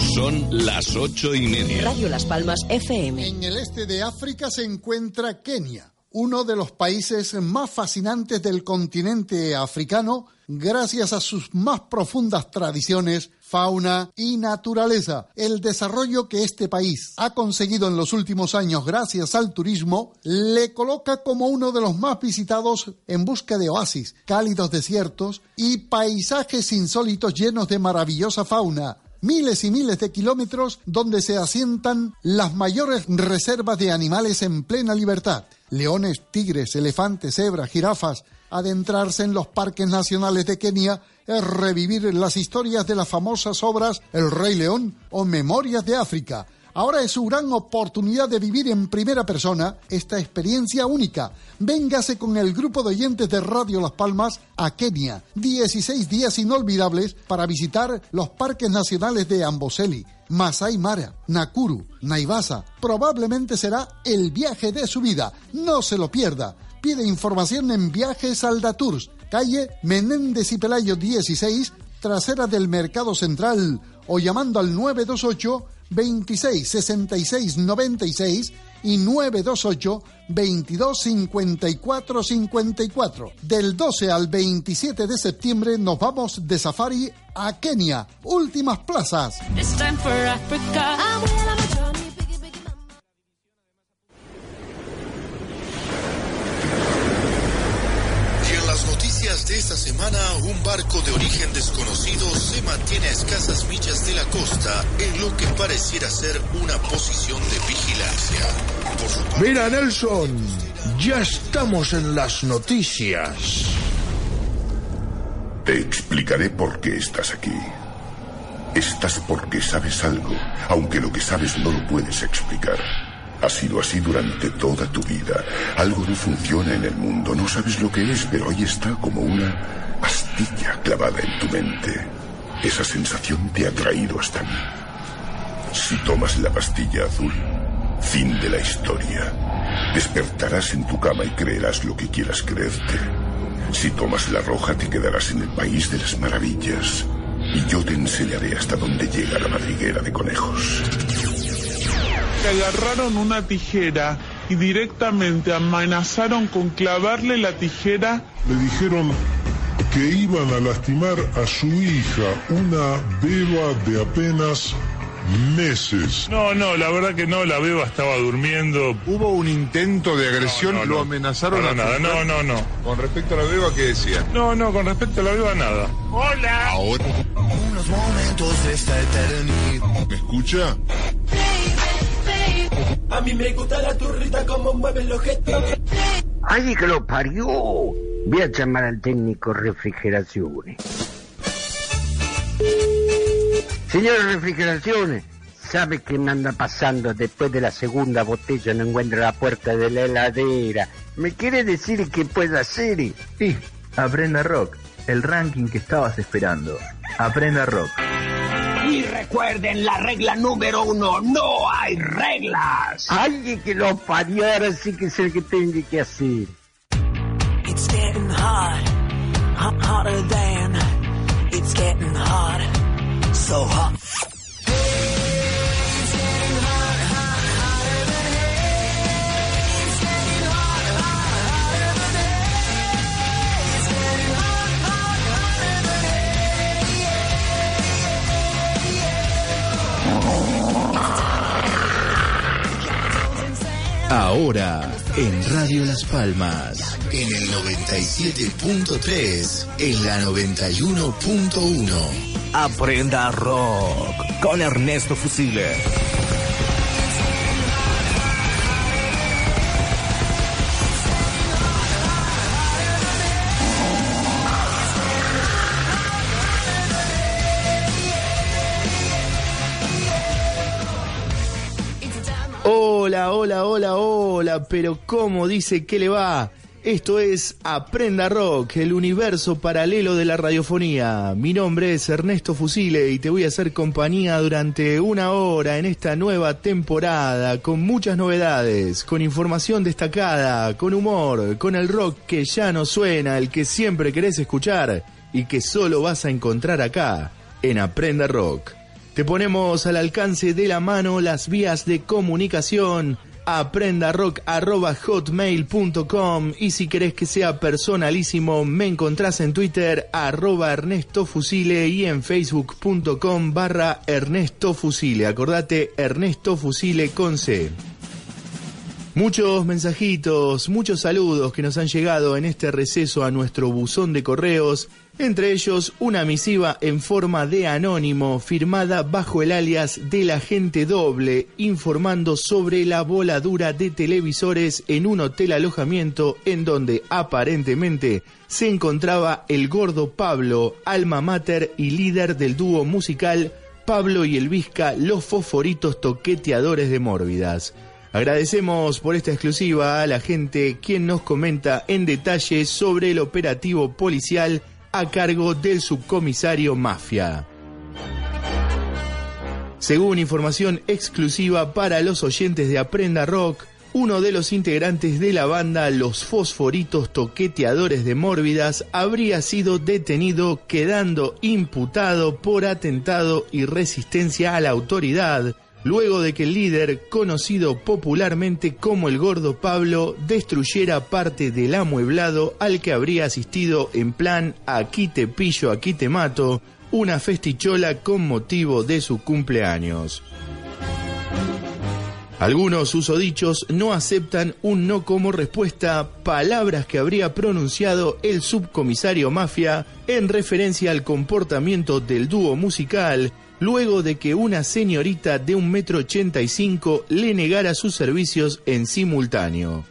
Son las ocho y media. Radio Las Palmas FM. En el este de África se encuentra Kenia, uno de los países más fascinantes del continente africano, gracias a sus más profundas tradiciones, fauna y naturaleza. El desarrollo que este país ha conseguido en los últimos años gracias al turismo le coloca como uno de los más visitados en busca de oasis, cálidos desiertos y paisajes insólitos llenos de maravillosa fauna miles y miles de kilómetros donde se asientan las mayores reservas de animales en plena libertad. Leones, tigres, elefantes, cebras, jirafas. Adentrarse en los parques nacionales de Kenia es revivir las historias de las famosas obras El Rey León o Memorias de África. Ahora es su gran oportunidad de vivir en primera persona esta experiencia única. Véngase con el grupo de oyentes de Radio Las Palmas a Kenia. 16 días inolvidables para visitar los parques nacionales de Amboseli, Masai Mara, Nakuru, Naivasa. Probablemente será el viaje de su vida. No se lo pierda. Pide información en Viajes Aldatours, calle Menéndez y Pelayo 16, trasera del Mercado Central, o llamando al 928 26 66 96 y 928 22 54 54. Del 12 al 27 de septiembre nos vamos de safari a Kenia. Últimas plazas. Y esta semana, un barco de origen desconocido se mantiene a escasas millas de la costa en lo que pareciera ser una posición de vigilancia. Por su parte, Mira, Nelson, ya estamos en las noticias. Te explicaré por qué estás aquí. Estás porque sabes algo, aunque lo que sabes no lo puedes explicar. Ha sido así durante toda tu vida. Algo no funciona en el mundo, no sabes lo que es, pero ahí está como una astilla clavada en tu mente. Esa sensación te ha traído hasta mí. Si tomas la pastilla azul, fin de la historia. Despertarás en tu cama y creerás lo que quieras creerte. Si tomas la roja te quedarás en el país de las maravillas. Y yo te enseñaré hasta dónde llega la madriguera de conejos. Que agarraron una tijera y directamente amenazaron con clavarle la tijera. Le dijeron que iban a lastimar a su hija, una beba de apenas meses. No, no, la verdad que no, la beba estaba durmiendo. Hubo un intento de agresión, No, no, lo no. amenazaron No, a nada, no, no, no. Con respecto a la beba, ¿qué decía? No, no, con respecto a la beba, nada. ¡Hola! ahora, unos momentos de esta eternidad. ¿Me escucha? A mí me gusta la turrita como mueve el objeto. ¡Ay, que lo parió! Voy a llamar al técnico refrigeraciones. Señor refrigeraciones, ¿sabe qué me anda pasando después de la segunda botella? No encuentro la puerta de la heladera. ¿Me quiere decir qué puedo hacer? Sí, aprenda rock, el ranking que estabas esperando. Aprenda rock. Y recuerden la regla número uno, no hay reglas. ¡Ay, que lo parió! Ahora sí que sé que tengo que hacer. It's getting hot, hot hotter than, it's getting hot, so hot. Ahora, en Radio Las Palmas. En el 97.3, en la 91.1. Aprenda rock con Ernesto Fusile. Hola, hola, hola, hola, pero ¿cómo dice que le va? Esto es Aprenda Rock, el universo paralelo de la radiofonía. Mi nombre es Ernesto Fusile y te voy a hacer compañía durante una hora en esta nueva temporada con muchas novedades, con información destacada, con humor, con el rock que ya no suena, el que siempre querés escuchar y que solo vas a encontrar acá, en Aprenda Rock. Te ponemos al alcance de la mano las vías de comunicación aprendarock.hotmail.com y si querés que sea personalísimo me encontrás en Twitter arroba Ernesto Fusile y en facebook.com barra Ernesto Fusile. Acordate Ernesto Fusile con C. Muchos mensajitos, muchos saludos que nos han llegado en este receso a nuestro buzón de correos, entre ellos una misiva en forma de anónimo firmada bajo el alias del agente doble, informando sobre la voladura de televisores en un hotel alojamiento en donde aparentemente se encontraba el gordo Pablo, alma mater y líder del dúo musical Pablo y el Vizca, los fosforitos toqueteadores de Mórbidas. Agradecemos por esta exclusiva a la gente quien nos comenta en detalle sobre el operativo policial a cargo del subcomisario Mafia. Según información exclusiva para los oyentes de Aprenda Rock, uno de los integrantes de la banda Los Fosforitos Toqueteadores de Mórbidas habría sido detenido quedando imputado por atentado y resistencia a la autoridad luego de que el líder, conocido popularmente como el Gordo Pablo, destruyera parte del amueblado al que habría asistido en plan aquí te pillo, aquí te mato, una festichola con motivo de su cumpleaños. Algunos usodichos no aceptan un no como respuesta, palabras que habría pronunciado el subcomisario Mafia en referencia al comportamiento del dúo musical luego de que una señorita de un metro ochenta y cinco le negara sus servicios en simultáneo.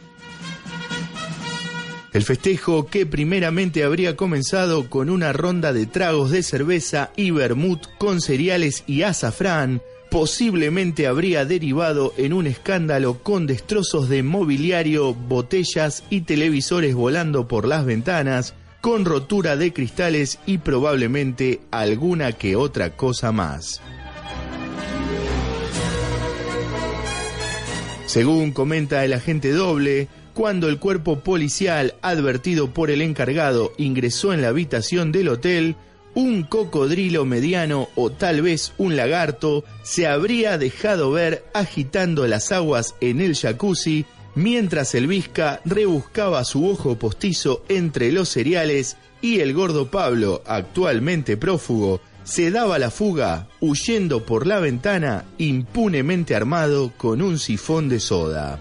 El festejo, que primeramente habría comenzado con una ronda de tragos de cerveza y vermut con cereales y azafrán, posiblemente habría derivado en un escándalo con destrozos de mobiliario, botellas y televisores volando por las ventanas, con rotura de cristales y probablemente alguna que otra cosa más. Según comenta el agente doble, cuando el cuerpo policial, advertido por el encargado, ingresó en la habitación del hotel, un cocodrilo mediano o tal vez un lagarto se habría dejado ver agitando las aguas en el jacuzzi mientras el Vizca rebuscaba su ojo postizo entre los cereales y el gordo Pablo, actualmente prófugo, se daba la fuga huyendo por la ventana impunemente armado con un sifón de soda.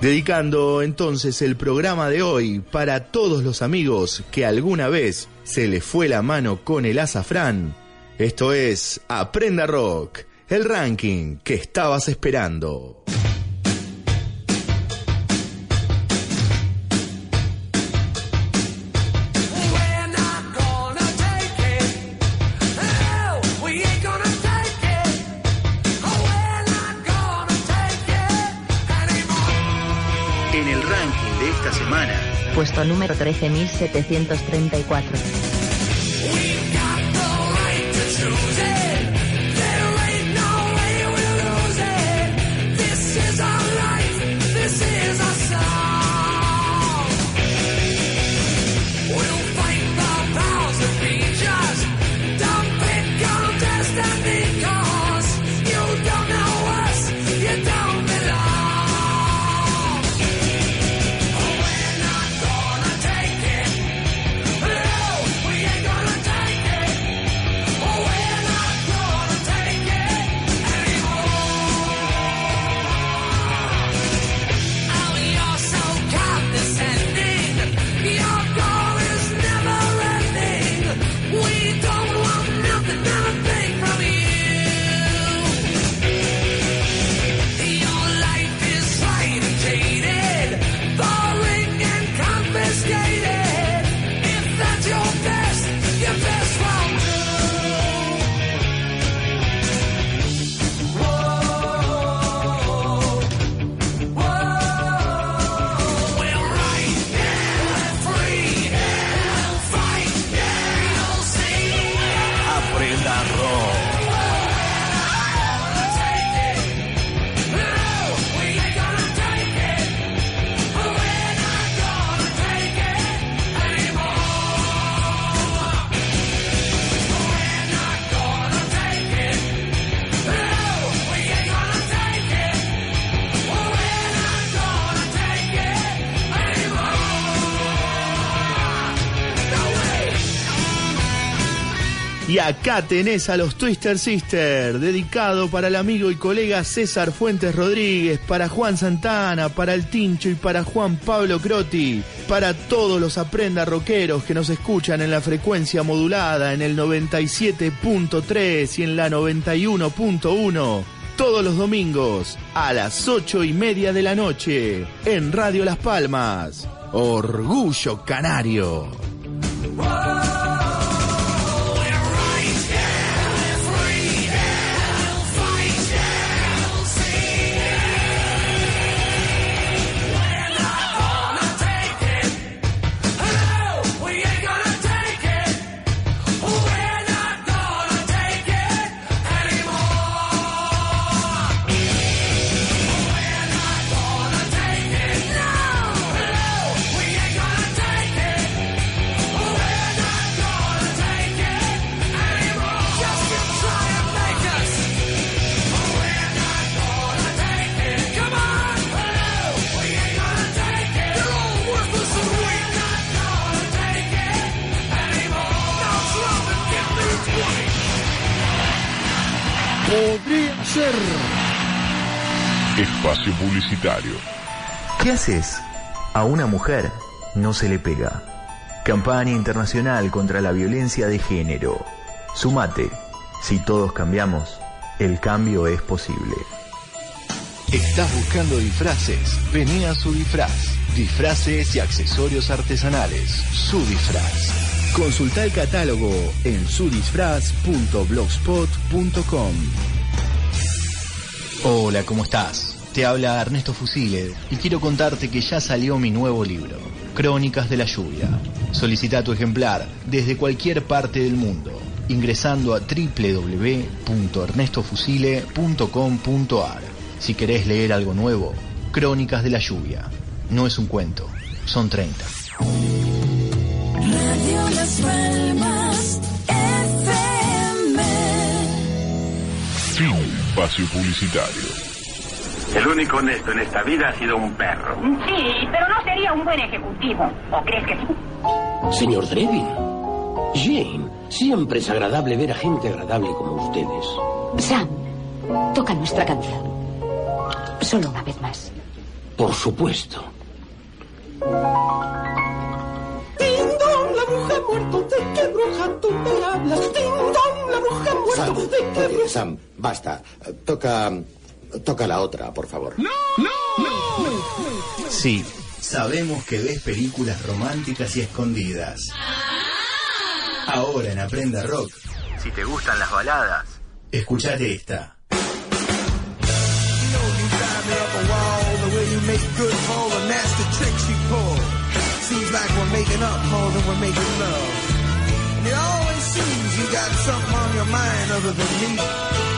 Dedicando entonces el programa de hoy para todos los amigos que alguna vez se les fue la mano con el azafrán, esto es Aprenda Rock el ranking que estabas esperando. En el ranking de esta semana, Puesto número 13734. Acá tenés a los Twister Sisters, dedicado para el amigo y colega César Fuentes Rodríguez, para Juan Santana, para el Tincho y para Juan Pablo Croti, para todos los aprenda rockeros que nos escuchan en la frecuencia modulada en el 97.3 y en la 91.1 todos los domingos a las ocho y media de la noche en Radio Las Palmas. Orgullo Canario. Espacio Publicitario. ¿Qué haces? A una mujer no se le pega. Campaña internacional contra la violencia de género. Sumate. Si todos cambiamos, el cambio es posible. ¿Estás buscando disfraces? Vení a su disfraz. Disfraces y accesorios artesanales. Su disfraz. Consulta el catálogo en sudisfraz.blogspot.com. Hola, ¿cómo estás? Te habla Ernesto Fusile y quiero contarte que ya salió mi nuevo libro, Crónicas de la Lluvia. Solicita tu ejemplar desde cualquier parte del mundo ingresando a www.ernestofusile.com.ar. Si querés leer algo nuevo, Crónicas de la Lluvia. No es un cuento, son 30. Radio Las Palmas FM. Espacio Publicitario. El único honesto en esta vida ha sido un perro. Sí, pero no sería un buen ejecutivo. ¿O crees que sí? Señor Drevin. Jane, siempre es agradable ver a gente agradable como ustedes. Sam, toca nuestra canción. Solo una vez más. Por supuesto. Ding dong, la bruja ha muerto. ¿De qué bruja tú me hablas? Ding dong, la bruja muerto. Sam, ¿De qué bruja? Sam, basta. Toca. Toca la otra, por favor. No, no, no. Sí, sabemos que ves películas románticas y escondidas. Ahora en Aprenda Rock, Si te gustan las baladas, escuchate esta. Seems like we're making up more than we're making love. And it always seems you got something on your mind other than me.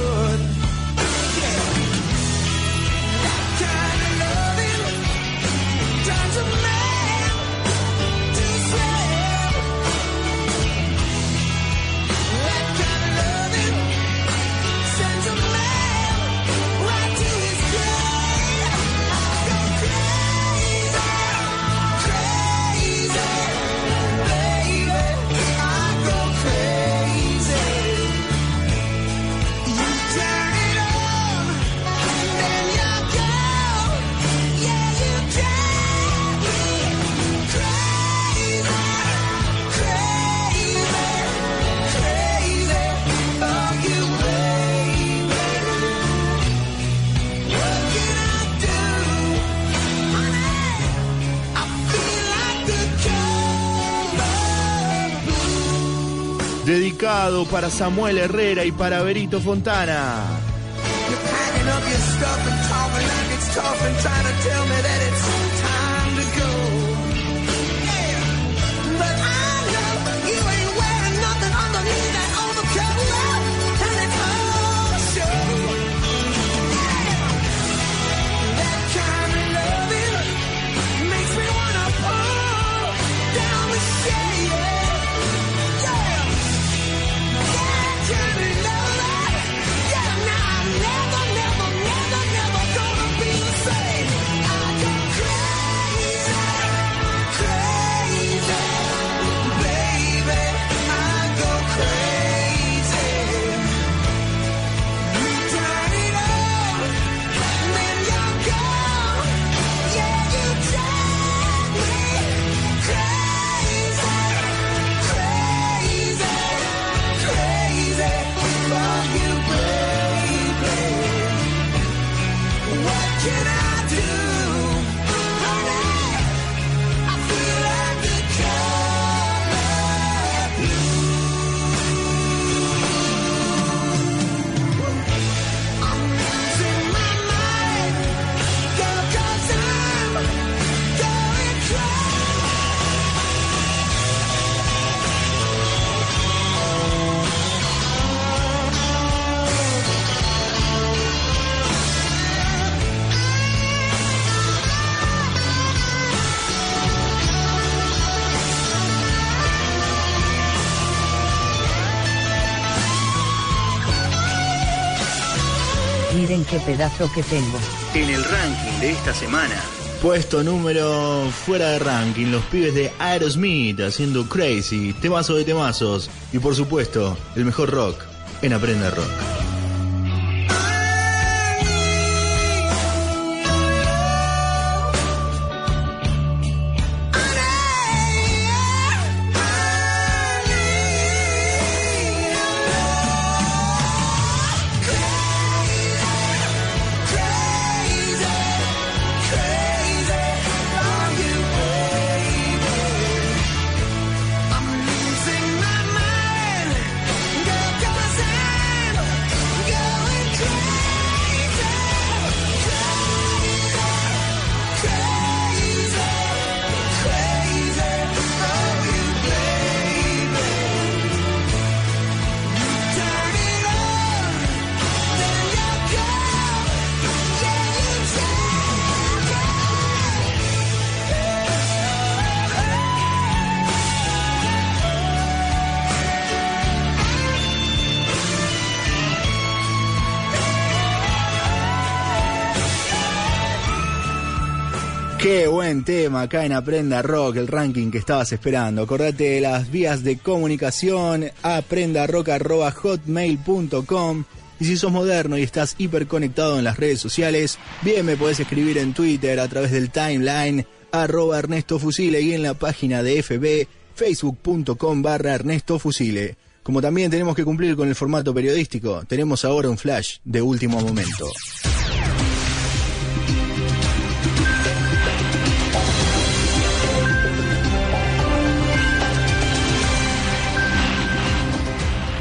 Para Samuel Herrera y para Berito Fontana. Pedazo que tengo. En el ranking de esta semana. Puesto número fuera de ranking, los pibes de Aerosmith haciendo Crazy, temazo de temazos y por supuesto el mejor rock en Aprenda Rock. Tema acá en Aprenda Rock, el ranking que estabas esperando. Acordate de las vías de comunicación, aprendarock.hotmail.com. Y si sos moderno y estás hiperconectado en las redes sociales, bien me podés escribir en Twitter a través del timeline arroba Ernesto Fusile y en la página de FB facebook.com barra Ernesto Fusile. Como también tenemos que cumplir con el formato periodístico, tenemos ahora un flash de último momento.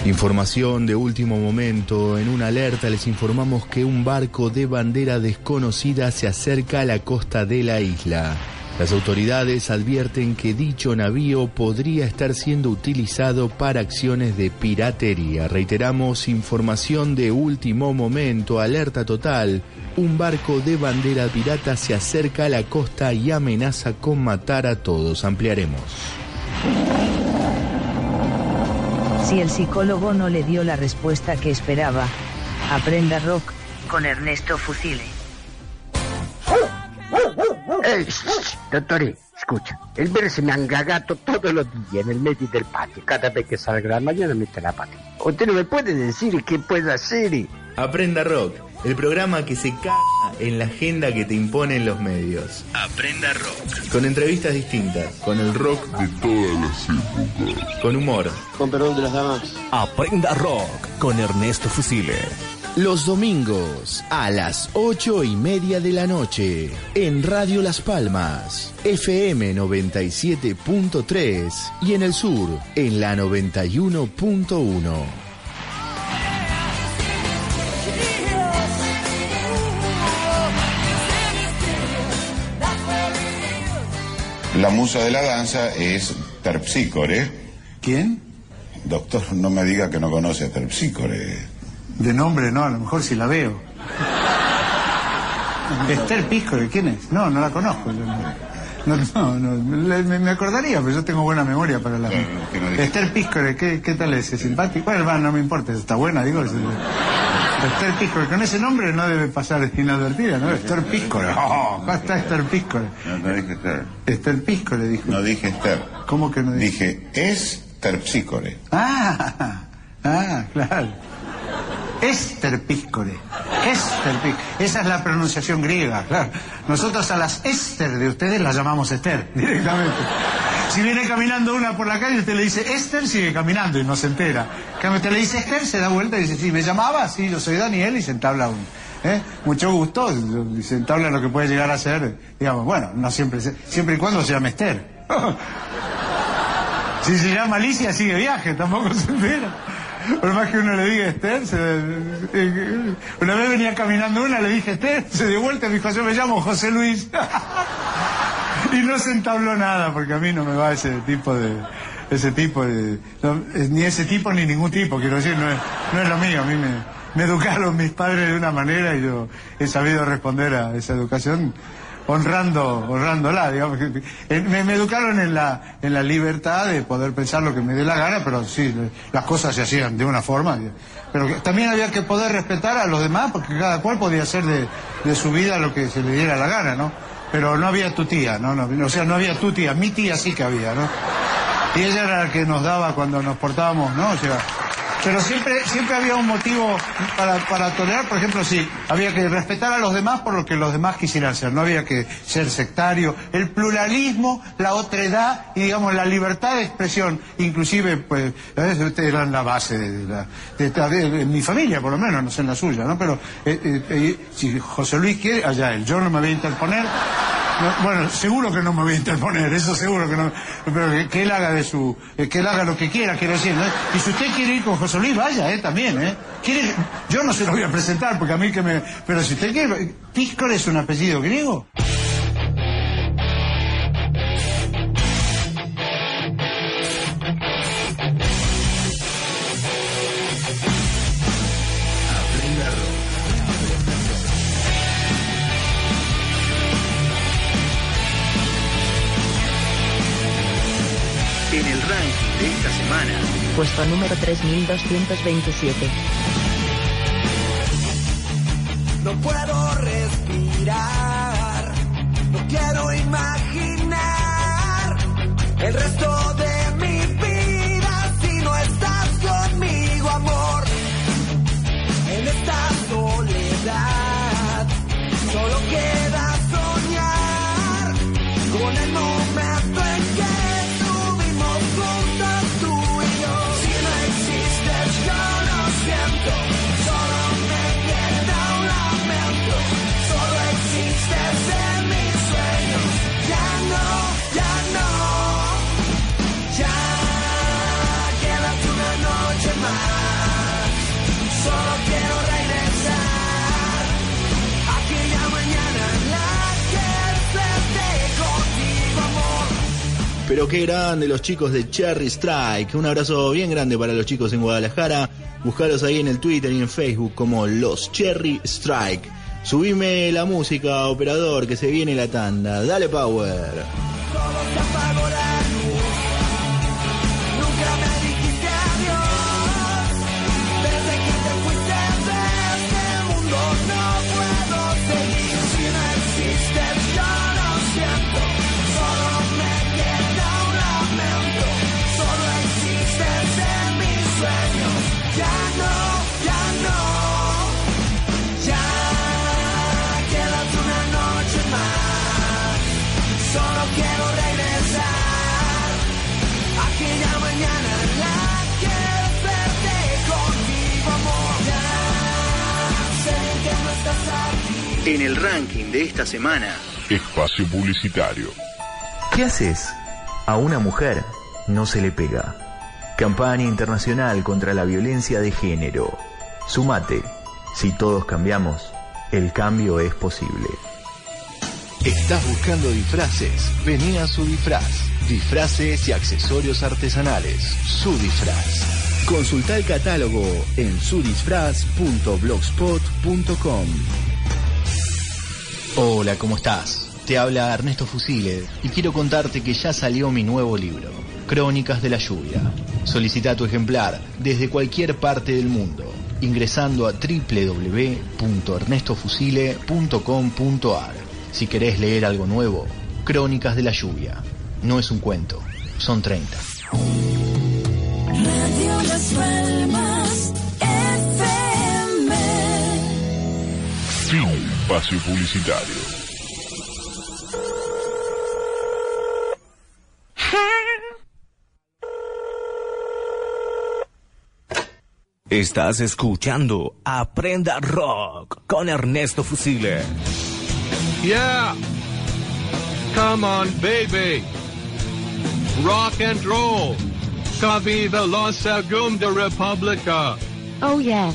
Información de último momento. En una alerta les informamos que un barco de bandera desconocida se acerca a la costa de la isla. Las autoridades advierten que dicho navío podría estar siendo utilizado para acciones de piratería. Reiteramos información de último momento, alerta total. Un barco de bandera pirata se acerca a la costa y amenaza con matar a todos. Ampliaremos. Si el psicólogo no le dio la respuesta que esperaba, aprenda rock con Ernesto Fusile. Eh, dottore, escucha, el ver se me angagato todos los días en el medio del patio. Cada vez que salga la mañana mete la pata. ¿Usted no me puede decir qué puede hacer? Aprenda Rock, el programa que se caga en la agenda que te imponen los medios. Aprenda Rock. Con entrevistas distintas, con el rock de todas las épocas. con humor. Con perdón de las damas. Aprenda Rock con Ernesto Fusile. Los domingos a las ocho y media de la noche en Radio Las Palmas, FM 97.3 y en el sur en la 91.1. La musa de la danza es Terpsícore. ¿Quién? Doctor, no me diga que no conoce a Terpsícore. De nombre no, a lo mejor si la veo. Esther Piscore, ¿quién es? No, no la conozco. No, no, no, me, acordaría, pero yo tengo buena memoria para la... Esther Piscore, ¿qué, ¿qué tal es? ¿Es simpático? Bueno, no me importa, está buena, digo. es- Esther Piscore, con ese nombre no debe pasar inadvertida, ¿no? Esther Piscore. Oh, ¿cómo está Esther? No, no dije Esther. Esther Piscore, dijo. No dije Esther. ¿Cómo que no dije? Dije es Terpsícore. Ah, ah, claro. Esther Piscore. Esther Piscore. Esa es la pronunciación griega, claro. Nosotros a las Esther de ustedes las llamamos Esther, directamente. Si viene caminando una por la calle, usted le dice Esther, sigue caminando y no se entera. Cuando usted le dice Esther, se da vuelta y dice, sí, me llamaba, sí, yo soy Daniel y se entabla un. ¿eh? Mucho gusto, y se entabla lo que puede llegar a ser, digamos, bueno, no siempre, siempre y cuando se llame Esther. Si se llama Alicia, sigue viaje, tampoco se entera. Por más que uno le diga Esther, una vez venía caminando una, le dije Esther, se dio vuelta y me dijo, yo me llamo José Luis. y no se entabló nada, porque a mí no me va ese tipo de... Ese tipo de... no, ni ese tipo ni ningún tipo, quiero decir, no es, no es lo mío. A mí me, educaron mis padres de una manera y yo he sabido responder a esa educación honrando, honrándola, digamos. Me, me educaron en la, en la libertad de poder pensar lo que me dé la gana, pero sí, las cosas se hacían de una forma. Pero también había que poder respetar a los demás, porque cada cual podía hacer de, de su vida lo que se le diera la gana, ¿no? Pero no había tu tía, ¿no? no o sea, no había tu tía, mi tía sí que había, ¿no? Y ella era la que nos daba cuando nos portábamos, ¿no? O sea, pero siempre, siempre había un motivo para, para tolerar, por ejemplo, sí, había que respetar a los demás por lo que los demás quisieran ser, no había que ser sectario. El pluralismo, la otredad y, digamos, la libertad de expresión, inclusive, pues, a veces ustedes eran la base de, la, de, de- de mi familia, por lo menos, no sé en la suya, ¿no? Pero eh, eh, eh, si José Luis quiere, allá él, yo no me voy a interponer. No, bueno, seguro que no me voy a interponer, eso seguro que no. Pero que, él haga de su, que él haga lo que quiera, quiero decir. ¿no? Y si usted quiere ir con José Luis, vaya, eh, también, eh. ¿Quiere, yo no se lo voy a presentar porque a mí que me, pero si usted quiere, Píscor es un apellido griego. Puesto número 3227. Pero qué grande los chicos de Cherry Strike. Un abrazo bien grande para los chicos en Guadalajara. Buscaros ahí en el Twitter y en Facebook como los Cherry Strike. Subime la música, operador, que se viene la tanda. Dale power. En el ranking de esta semana, Espacio publicitario. ¿Qué haces? A una mujer no se le pega. Campaña internacional contra la violencia de género. Sumate. Si todos cambiamos, el cambio es posible. ¿Estás buscando disfraces? Vení a su disfraz. Disfraces y accesorios artesanales. Su disfraz. Consulta el catálogo en sudisfraz.blogspot.com. Hola, ¿cómo estás? Te habla Ernesto Fusile y quiero contarte que ya salió mi nuevo libro, Crónicas de la Lluvia. Solicita tu ejemplar desde cualquier parte del mundo ingresando a www.ernestofusile.com.ar. Si querés leer algo nuevo, Crónicas de la Lluvia. No es un cuento, son 30. Radio Las Palmas espacio publicitario. Estás escuchando Aprenda Rock con Ernesto Fusile. Yeah. Come on, baby. Rock and roll. Viva la Segunda República. Oh, yes.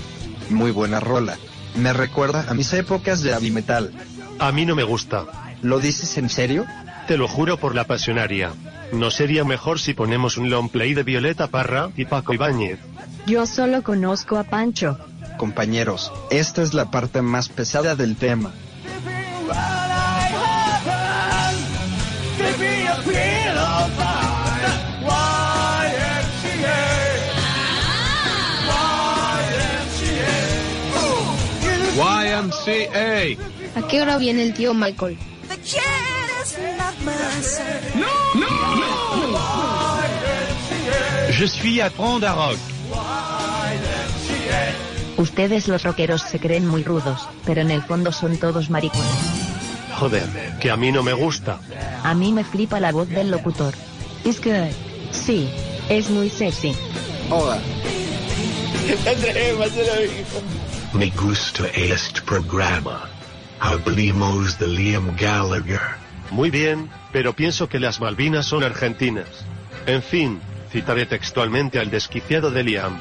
Muy buena rola. Me recuerda a mis épocas de heavy metal. A mí no me gusta. ¿Lo dices en serio? Te lo juro por la pasionaria. ¿No sería mejor si ponemos un long play de Violeta Parra y Paco Ibáñez? Yo solo conozco a Pancho. Compañeros, esta es la parte más pesada del tema. YMCA. ¿A qué hora viene el tío Michael? No, no, no. Je suis à Prendre Rock. Ustedes los rockeros se creen muy rudos, pero en el fondo son todos maricones. Joder, que a mí no me gusta. A mí me flipa la voz del locutor. Es que... Sí, es muy sexy. Hola. Me gusta este programa. Hablemos de Liam Gallagher. Muy bien, pero pienso que las Malvinas son argentinas. En fin, citaré textualmente al desquiciado de Liam.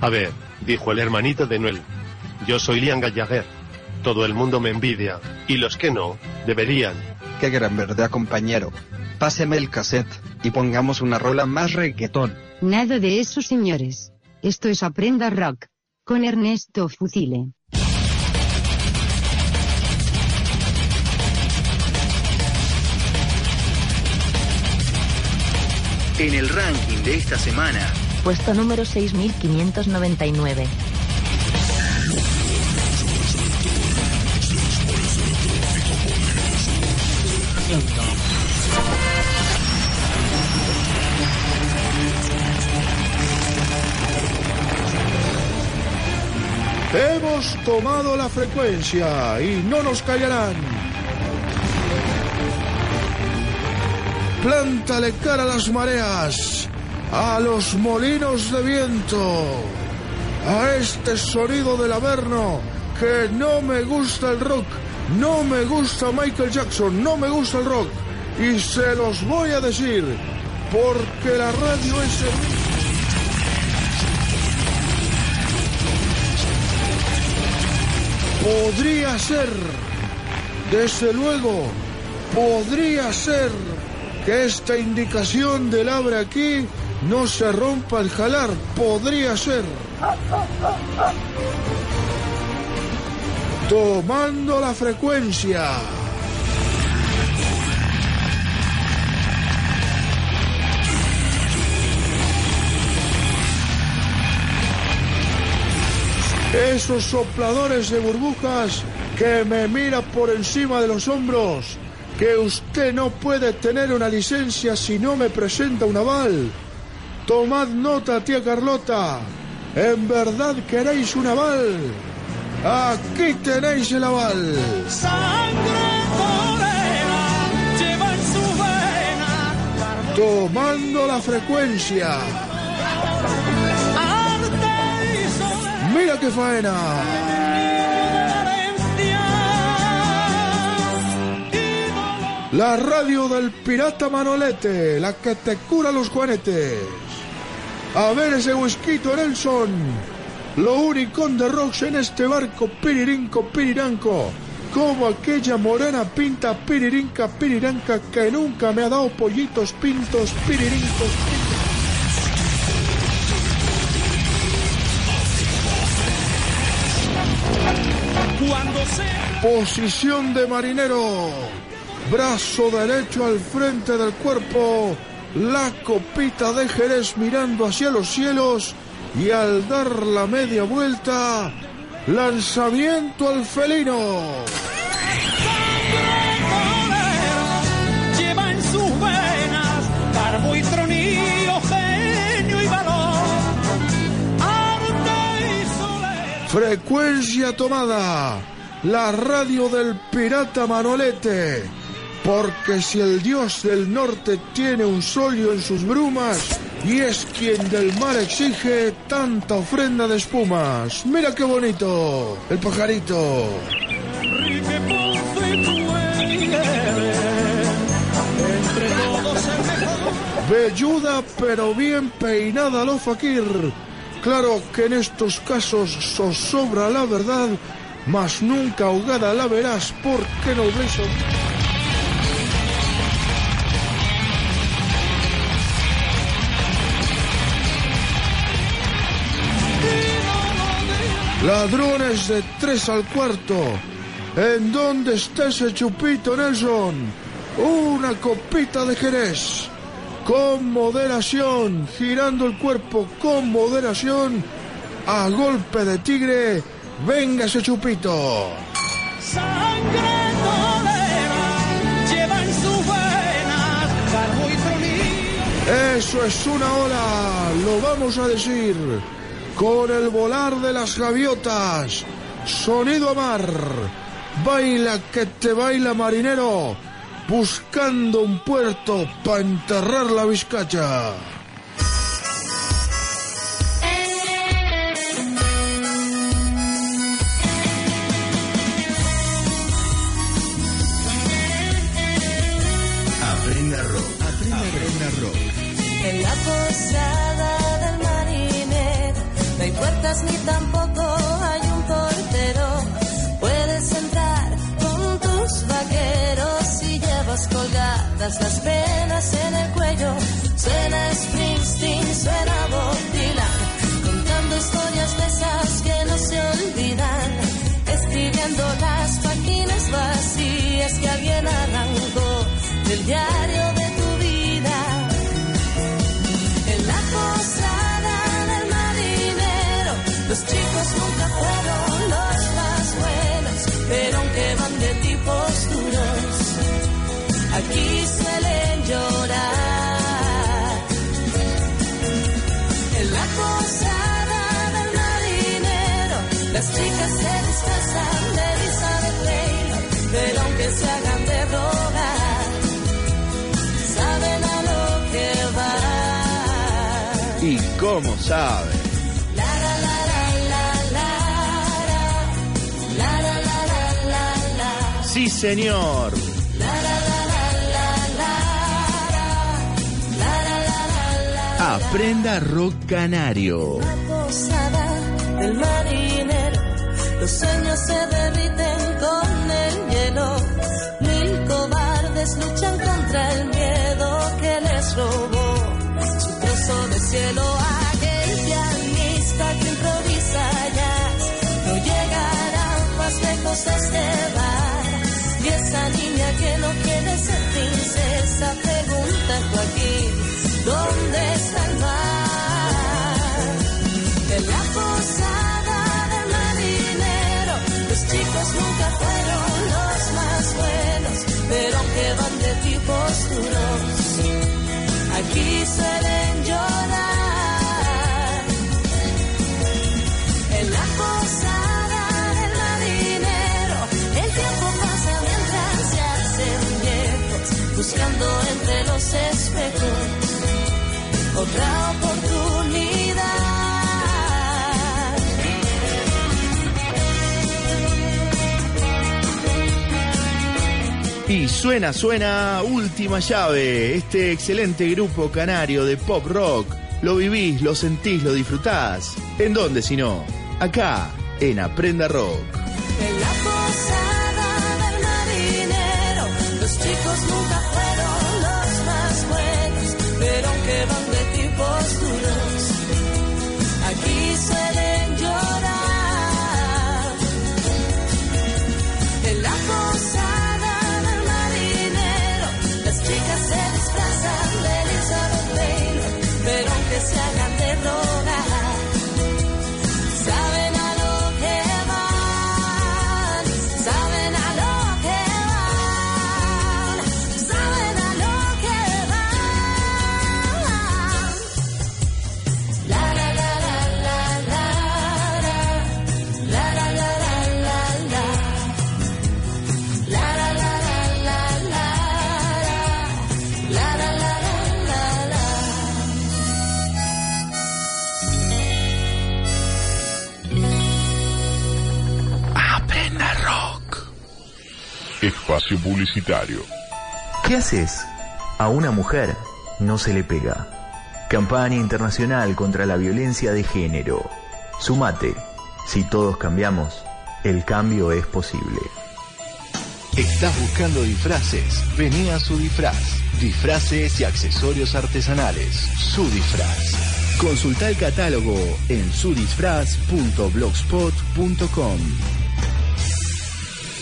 A ver, dijo el hermanito de Noel. Yo soy Liam Gallagher. Todo el mundo me envidia. Y los que no, deberían. Qué gran verdad, compañero. Páseme el cassette y pongamos una rola más reggaetón. Nada de eso, señores. Esto es Aprenda Rock. Con Ernesto Fusile. En el ranking de esta semana, Puesto número 6599. Hemos tomado la frecuencia y no nos callarán. Plántale cara a las mareas, a los molinos de viento, a este sonido del averno que no me gusta el rock, no me gusta Michael Jackson, no me gusta el rock. Y se los voy a decir, porque la radio es Podría ser, desde luego, podría ser que esta indicación del abre aquí no se rompa al jalar. Podría ser. Tomando la frecuencia. Esos sopladores de burbujas que me mira por encima de los hombros, que usted no puede tener una licencia si no me presenta un aval. Tomad nota, tía Carlota. ¿En verdad queréis un aval? Aquí tenéis el aval. Sangre morena lleva en su vena Tomando la frecuencia. Mira qué faena. La radio del pirata Manolete, la que te cura los juanetes. A ver ese whisky Nelson. Lo único de rocks en este barco, piririnco, piriranco. Como aquella morena pinta piririnca, piriranca que nunca me ha dado pollitos pintos, piririncos. Cuando Posición de marinero. Brazo derecho al frente del cuerpo. La copita de Jerez mirando hacia los cielos. Y al dar la media vuelta, lanzamiento al felino. Frecuencia tomada. La radio del pirata Manolete. Porque si el dios del norte tiene un solio en sus brumas y es quien del mar exige tanta ofrenda de espumas. Mira qué bonito, el pajarito. Velluda pero bien peinada lo fakir. Claro que en estos casos zozobra la verdad, mas nunca ahogada la verás porque nobleza. Ladrones de tres al cuarto. ¿En dónde está ese chupito, Nelson? una copita de Jerez. Con moderación, girando el cuerpo con moderación, a golpe de tigre, venga ese chupito. Sangre. Eso es una ola, lo vamos a decir, con el volar de las gaviotas. Sonido a mar, baila que te baila marinero, buscando un puerto para enterrar la vizcacha. Aprenda rock. Aprenda, rock. En la posada del marinero no hay puertas ni tampoco colgadas las penas en el cuello. Suena Springsteen, suena Bob contando historias de esas que no se olvidan. Escribiendo las páginas vacías que alguien arrancó del diario Chicas se disfrazan de Elizabeth Taylor, pero aunque se hagan de droga, saben a lo que va. ¿Y cómo saben? Sí, señor. Aprenda rock canario los sueños se derriten con el hielo. Mil cobardes luchan contra el miedo que les robó. Su trozo de cielo aquel pianista que improvisa jazz no llegará más lejos de este bar y esa niña que no quiere ser princesa pregunta Joaquín ¿dónde aquí suelen llorar. En la posada del marinero, el tiempo pasa mientras se hacen viejos, buscando entre Y suena, suena Última Llave, este excelente grupo canario de pop rock. Lo vivís, lo sentís, lo disfrutás. ¿En dónde si no? Acá, en Aprenda Rock. Espacio publicitario. ¿Qué haces? A una mujer no se le pega. Campaña internacional contra la violencia de género. Sumate. Si todos cambiamos, el cambio es posible. ¿Estás buscando disfraces? Vení a su disfraz. Disfraces y accesorios artesanales. Su disfraz. Consulta el catálogo en sudisfraz.blogspot.com.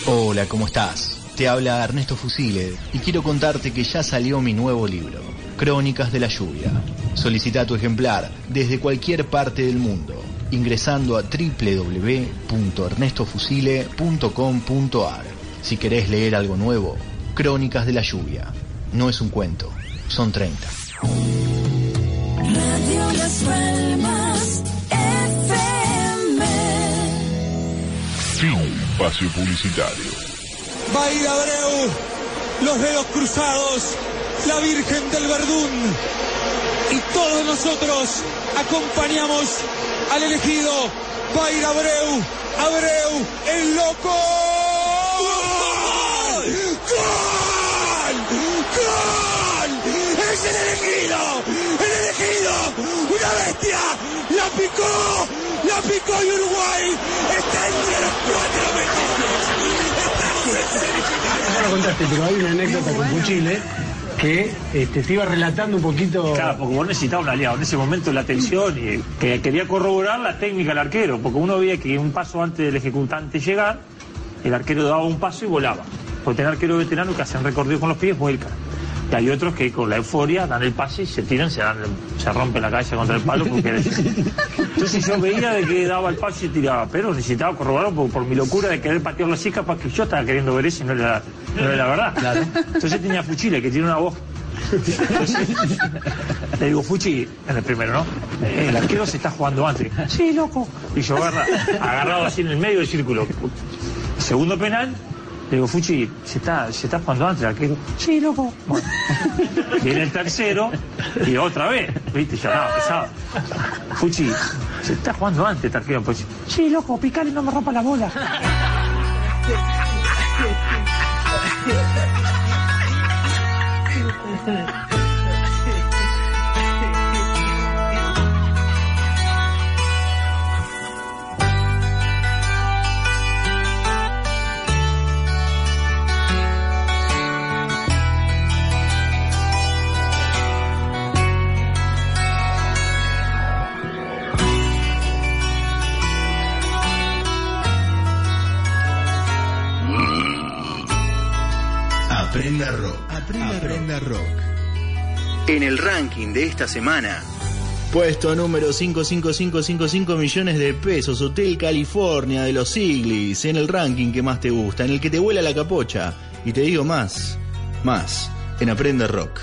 Hola, ¿cómo estás? Te habla Ernesto Fusile y quiero contarte que ya salió mi nuevo libro, Crónicas de la Lluvia. Solicita tu ejemplar desde cualquier parte del mundo ingresando a www.ernestofusile.com.ar. Si querés leer algo nuevo, Crónicas de la Lluvia. No es un cuento, son 30. Radio Las Palmas FM. Fin espacio publicitario. Va Abreu, los dedos cruzados, la Virgen del Verdún. Y todos nosotros acompañamos al elegido. Va Abreu, Abreu, el loco. ¡Gol! ¡Gol! ¡Es el elegido! ¡El elegido! ¡Una bestia! ¡La picó! ¡La picó y Uruguay! ¡Está entre los cuatro mejores! No lo contaste, pero hay una anécdota con Cuchile que este, te iba relatando un poquito. Claro, porque vos necesitabas un aliado. En ese momento la tensión y que quería corroborar la técnica del arquero, porque uno veía que un paso antes del ejecutante llegar, el arquero daba un paso y volaba. Porque tener arqueros veteranos que hacen recorrido con los pies vuelcan. Y hay otros que con la euforia dan el pase y se tiran, se, dan, se rompen la cabeza contra el palo. Porque... Entonces yo veía de que daba el pase y tiraba, pero necesitaba corroborarlo por, por mi locura de querer patear la chica para que yo estaba queriendo ver eso y no era, no era la verdad. Entonces tenía Fuchile que tiene una voz. Entonces, le digo, Fuchi, en el primero, ¿no? "Eh, El arquero se está jugando antes. Sí, loco. Y yo agarra, agarrado así en el medio del círculo. Segundo penal, le digo, Fuchi, se está, se está jugando antes arquero. Sí, loco. Bueno. Viene el tercero y otra vez, ¿viste? Ya nada, pesado. Fuchi, se está jugando antes arquero. Pues, sí, loco, picale y no me rompa la bola. Aprenda, rock. En el ranking de esta semana. Puesto número 55555 millones de pesos, Hotel California de los Iglis, en el ranking que más te gusta, en el que te vuela la capocha. Y te digo más, más, en Aprenda Rock.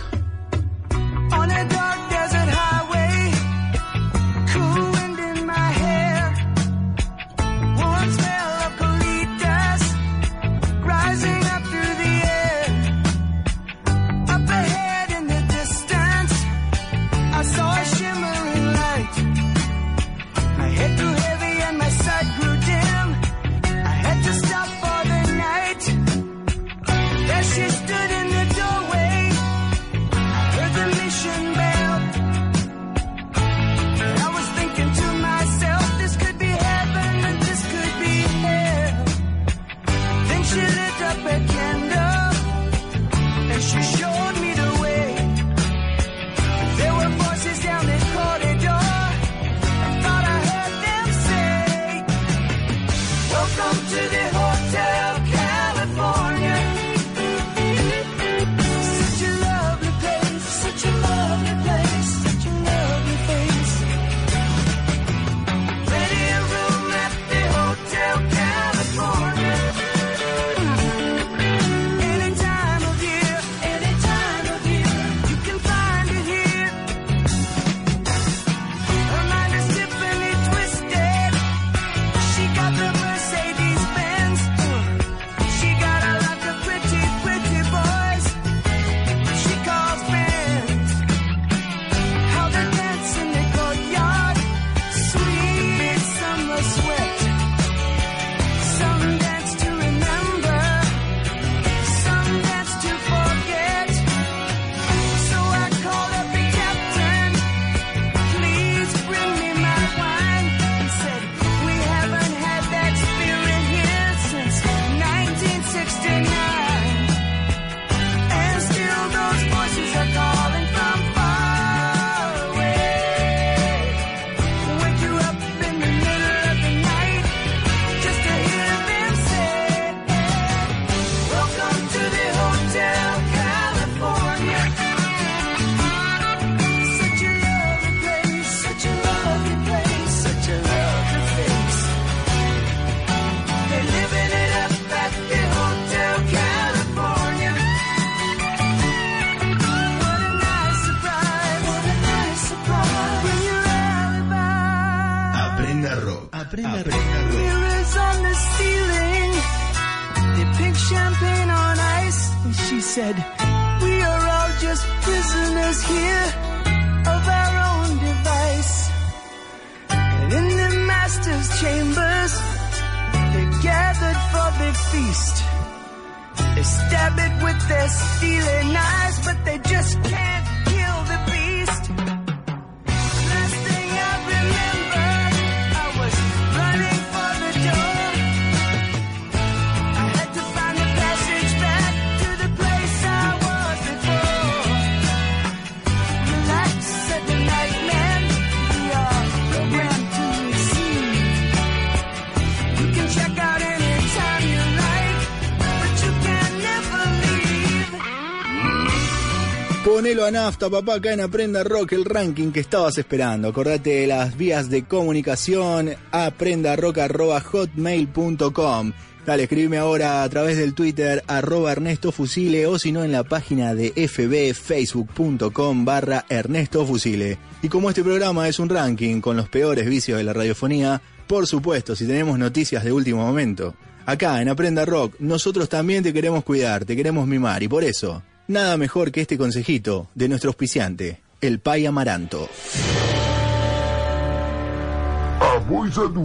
Nafta, papá, acá en Aprenda Rock, el ranking que estabas esperando. Acordate de las vías de comunicación, aprendarock.hotmail.com. Dale, escribime ahora a través del Twitter, arroba Ernesto Fusile, o si no en la página de fbfacebook.com barra Ernesto Fusile. Y como este programa es un ranking con los peores vicios de la radiofonía, por supuesto, si tenemos noticias de último momento, acá en Aprenda Rock, nosotros también te queremos cuidar, te queremos mimar, y por eso, nada mejor que este consejito de nuestro auspiciante, el Pai Amaranto.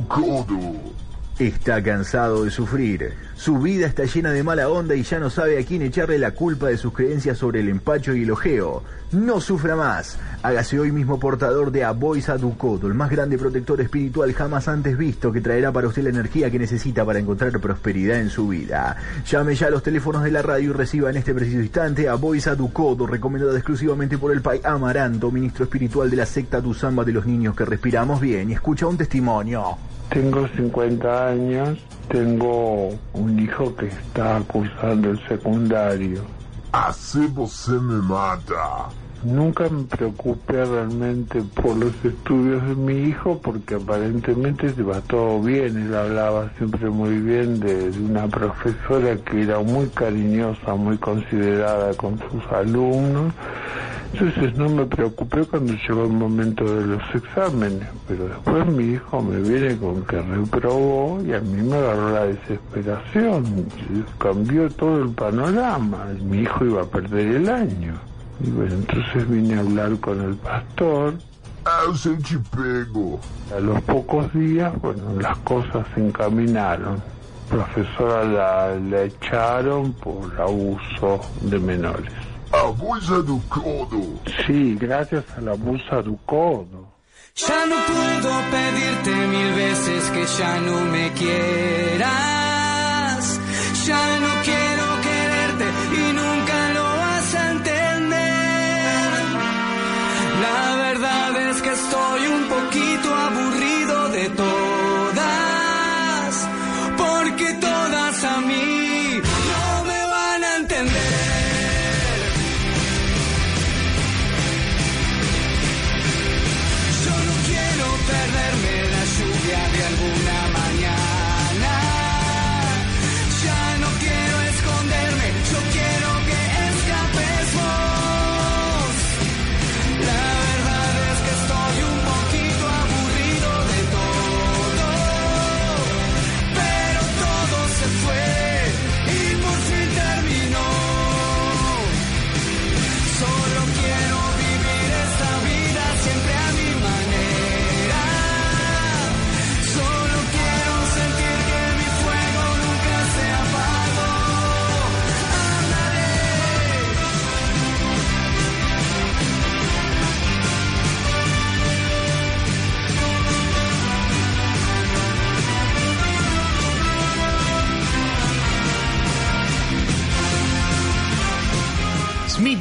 Codo. Está cansado de sufrir. Su vida está llena de mala onda y ya no sabe a quién echarle la culpa de sus creencias sobre el empacho y el ojeo. No sufra más. Hágase hoy mismo portador de Aboisa Ducodo, el más grande protector espiritual jamás antes visto que traerá para usted la energía que necesita para encontrar prosperidad en su vida. Llame ya a los teléfonos de la radio y reciba en este preciso instante a Boisa Ducodo, recomendado exclusivamente por el Pai Amaranto, ministro espiritual de la secta Duzamba de los niños que respiramos bien. Y escucha un testimonio. Tengo 50 años, tengo un hijo que está cursando el secundario. Así você me mata. Nunca me preocupé realmente por los estudios de mi hijo porque aparentemente va todo bien. Él hablaba siempre muy bien de, de una profesora que era muy cariñosa, muy considerada con sus alumnos. Entonces no me preocupé cuando llegó el momento de los exámenes, pero después mi hijo me viene con que reprobó y a mí me agarró la desesperación. Cambió todo el panorama. Mi hijo iba a perder el año. Y bueno, entonces vine a hablar con el pastor. Chipego. A los pocos días, bueno, las cosas se encaminaron. Profesora la, la echaron por abuso de menores. Abusa do codo. Sí, gracias al abuso do codo. Ya no puedo pedirte mil veces que ya no me quieras. Ya no quiero es que estoy un poquito aburrido de todas.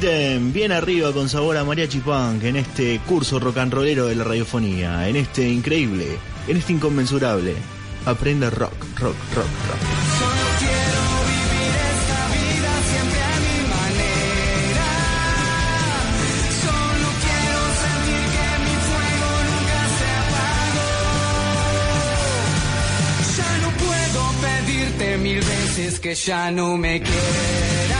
Bien arriba con sabor a mariachi punk en este curso rock and rollero de la radiofonía, en este increíble, en este inconmensurable. Aprenda rock, rock, rock, rock. Mil veces que ya no me quieras.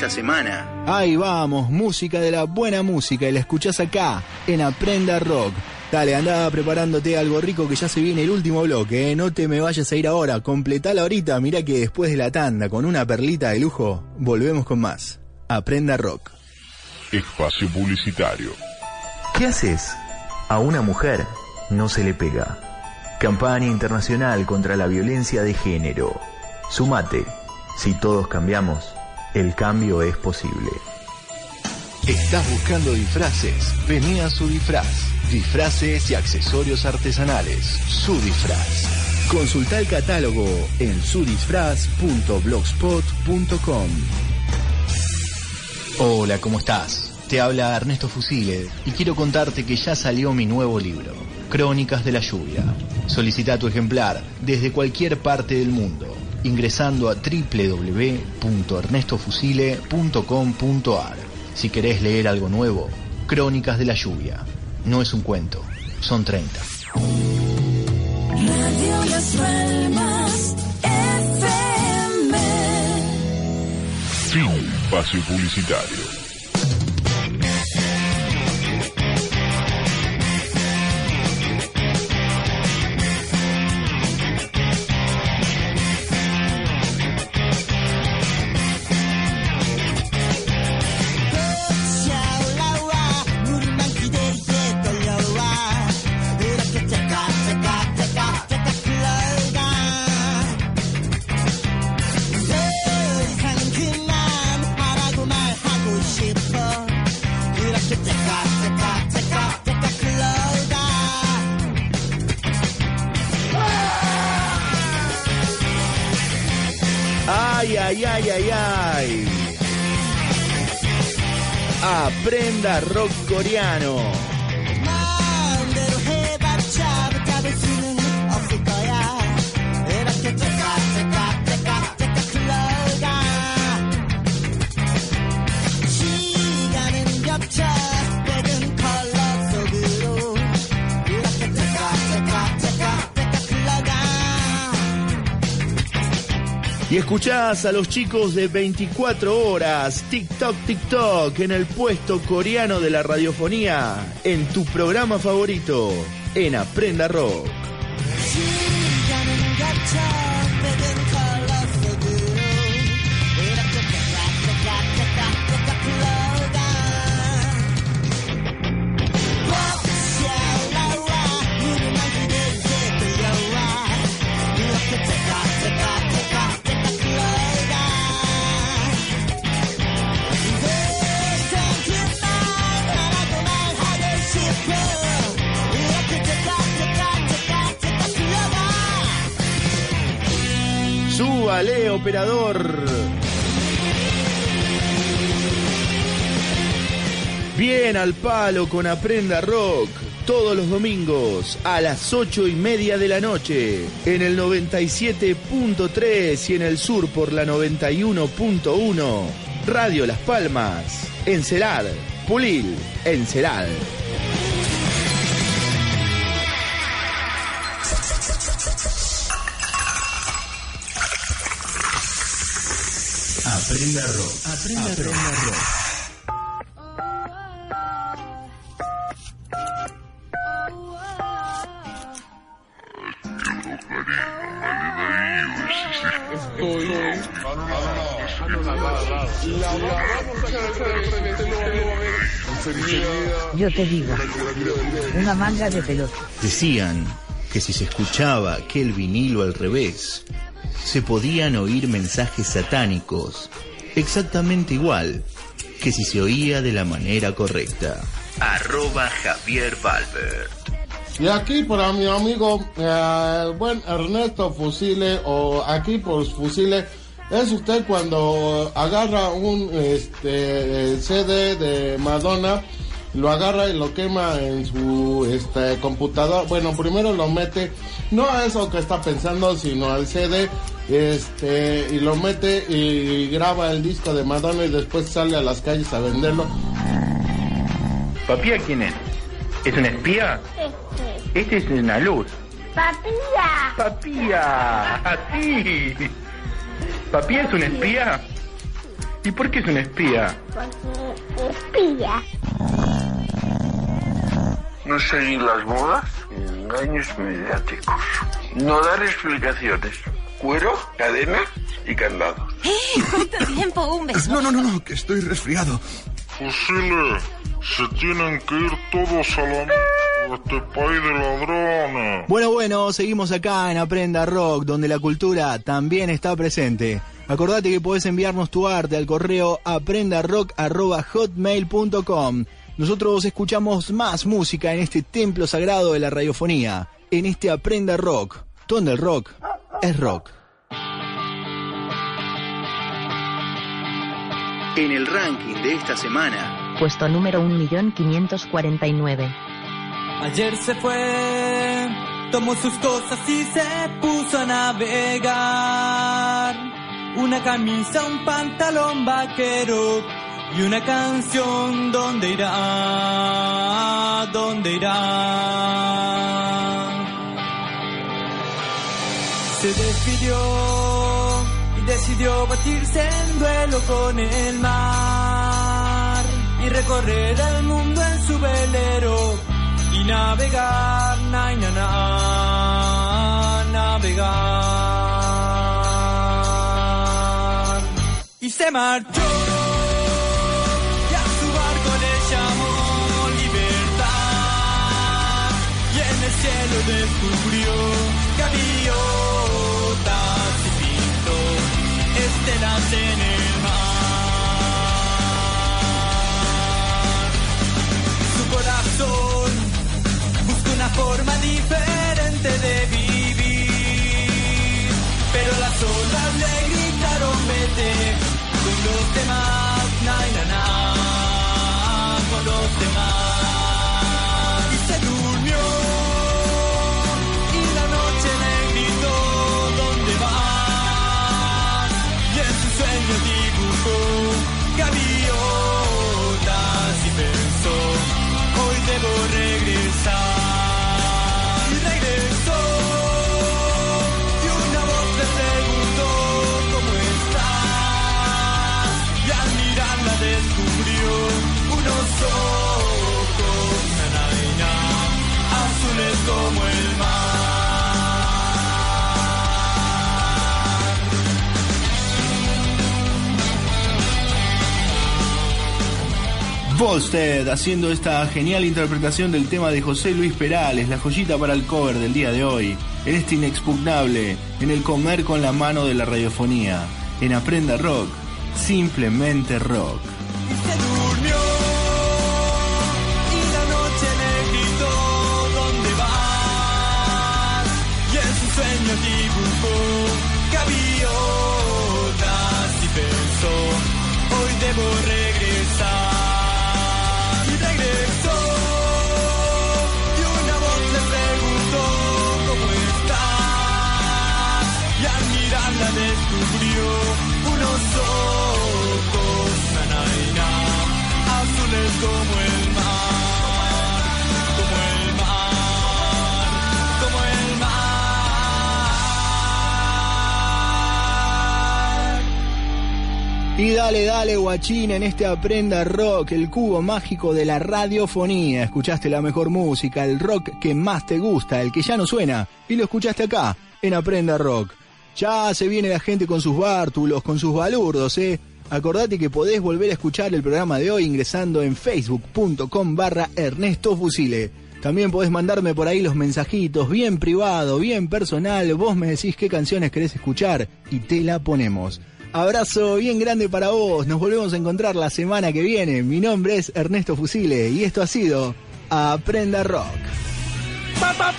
Esta semana. Ahí vamos, música de la buena música y la escuchás acá, en Aprenda Rock. Dale, anda preparándote algo rico que ya se viene el último bloque, ¿eh? no te me vayas a ir ahora, completala ahorita, mira que después de la tanda, con una perlita de lujo, volvemos con más. Aprenda Rock. Espacio publicitario. ¿Qué haces? A una mujer no se le pega. Campaña internacional contra la violencia de género. Sumate. Si todos cambiamos, el cambio es posible. ¿Estás buscando disfraces? Vení a su disfraz. Disfraces y accesorios artesanales. Su disfraz. Consulta el catálogo en sudisfraz.blogspot.com. Hola, ¿cómo estás? Te habla Ernesto Fusile y quiero contarte que ya salió mi nuevo libro, Crónicas de la Lluvia. Solicita tu ejemplar desde cualquier parte del mundo ingresando a www.ernestofusile.com.ar. Si querés leer algo nuevo, Crónicas de la Lluvia. No es un cuento, son 30. Radio Las Palmas FM. Fin. Espacio publicitario. Aprenda rock coreano. Escuchás a los chicos de 24 horas, TikTok, TikTok, en el puesto coreano de la radiofonía, en tu programa favorito, en Aprenda Rock. Operador. Bien al palo con Aprenda Rock. Todos los domingos a las ocho y media de la noche. En el 97.3 y en el sur por la 91.1. Radio Las Palmas. Encelad. Pulil. Encelad. Aprenda rock. Aprenda, rock. Yo te digo, una manga de pelota. Decían que si se escuchaba aquel vinilo al revés, se podían oír mensajes satánicos, exactamente igual que si se oía de la manera correcta. Arroba Javier Valvert. Y aquí para mi amigo, eh, el buen Ernesto Fusile, o aquí por Fusile, es usted cuando agarra un este, CD de Madonna, lo agarra y lo quema en su este, computador. Bueno, primero lo mete, no a eso que está pensando, sino al CD, este, y lo mete y graba el disco de Madonna y después sale a las calles a venderlo. ¿Papía quién es? ¿Es un espía? Este es una luz. ¡Papía! ¡Papía! ¡Así! ¿Papía es un espía? ¿Y por qué es un espía? Porque espía. No seguir las modas, engaños mediáticos. No dar explicaciones. Cuero, cadena y candado. ¡Eh! ¿Cuánto tiempo? Un beso. No, no, no, no, que estoy resfriado. Fusile, se tienen que ir todos a la este país de ladrones. Bueno, bueno, seguimos acá en Aprenda Rock, donde la cultura también está presente. Acordate que podés enviarnos tu arte al correo aprendarock.hotmail.com. Nosotros escuchamos más música en este templo sagrado de la radiofonía, en este Aprenda Rock, donde el rock es rock. En el ranking de esta semana, Puesto número 1.549. Ayer se fue, tomó sus cosas y se puso a navegar. Una camisa, un pantalón vaquero y una canción. ¿Dónde irá? ¿Dónde irá? Se despidió y decidió batirse en duelo con el mar y recorrer el mundo en su velero y navegar, na, na, na, navegar. Se marchó. y a su barco le libertad. Y en el cielo descubrió gaviotas y pintó estelas en el mar. Su corazón busca una forma diferente de vivir. Pero las olas le gritaron vete los demás, Volstead haciendo esta genial interpretación del tema de José Luis Perales, la joyita para el cover del día de hoy, en este inexpugnable, en el comer con la mano de la radiofonía, en Aprenda Rock, simplemente rock. Y dale, dale, guachín, en este Aprenda Rock, el cubo mágico de la radiofonía. Escuchaste la mejor música, el rock que más te gusta, el que ya no suena, y lo escuchaste acá, en Aprenda Rock. Ya se viene la gente con sus bártulos, con sus balurdos, ¿eh? Acordate que podés volver a escuchar el programa de hoy ingresando en facebook.com barra Ernesto Fusile. También podés mandarme por ahí los mensajitos, bien privado, bien personal. Vos me decís qué canciones querés escuchar y te la ponemos. Abrazo bien grande para vos. Nos volvemos a encontrar la semana que viene. Mi nombre es Ernesto Fusile y esto ha sido Aprenda Rock. ¡Pa, pa,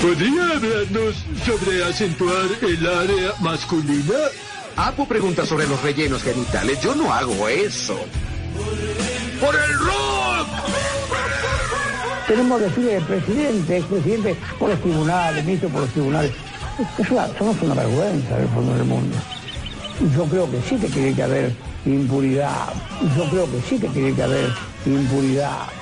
¿Podría hablarnos sobre acentuar el área masculina? Apu pregunta sobre los rellenos genitales. Yo no hago eso. ¡Por el rock! Tenemos desfile de presidente, expresidente por los tribunales, ministro por los tribunales. Es una, somos una vergüenza en el fondo del mundo. Yo creo que sí que tiene que haber impunidad. Yo creo que sí que tiene que haber impunidad.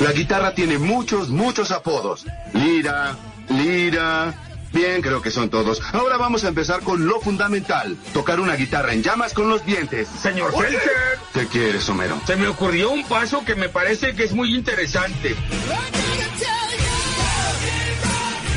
La guitarra tiene muchos, muchos apodos. Lira, lira. Bien, creo que son todos. Ahora vamos a empezar con lo fundamental. Tocar una guitarra en llamas con los dientes. Señor Oye. Felcher. ¿Qué quieres, Homero? Se me ocurrió un paso que me parece que es muy interesante.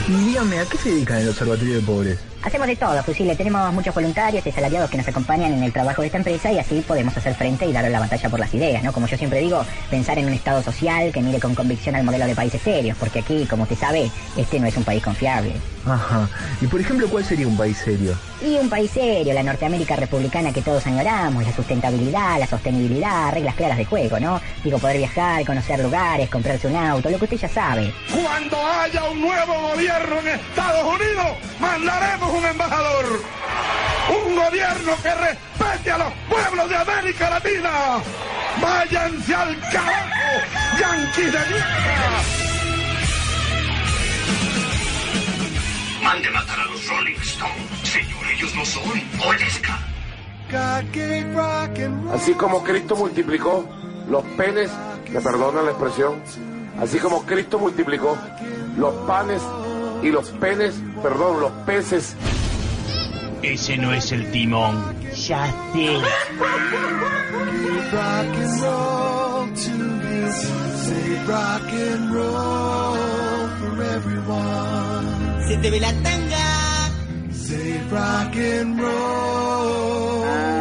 Y dígame, ¿a qué se dedican el Observatorio de Pobres? Hacemos de todo, Fusile. Tenemos muchos voluntarios y asalariados que nos acompañan en el trabajo de esta empresa y así podemos hacer frente y darle la batalla por las ideas, ¿no? Como yo siempre digo, pensar en un Estado social que mire con convicción al modelo de países serios, porque aquí, como usted sabe, este no es un país confiable. Ajá. Y por ejemplo, ¿cuál sería un país serio? Y un país serio, la Norteamérica republicana que todos añoramos, la sustentabilidad, la sostenibilidad, reglas claras de juego, ¿no? Digo, poder viajar, conocer lugares, comprarse un auto, lo que usted ya sabe. Cuando haya un nuevo gobierno en Estados Unidos, mandaremos un embajador. Un gobierno que respete a los pueblos de América Latina. Váyanse al carajo, yanquis de mierda. Mande matar a los Rolling Stones. Señor, ellos no son. Obedezca. Así como Cristo multiplicó los penes, me perdona la expresión, así como Cristo multiplicó los panes y los penes, perdón, los peces. Ese no es el timón. Ya sé. rock and roll to me. Say rock and roll for everyone. Se te ve la tanga. Say rock and roll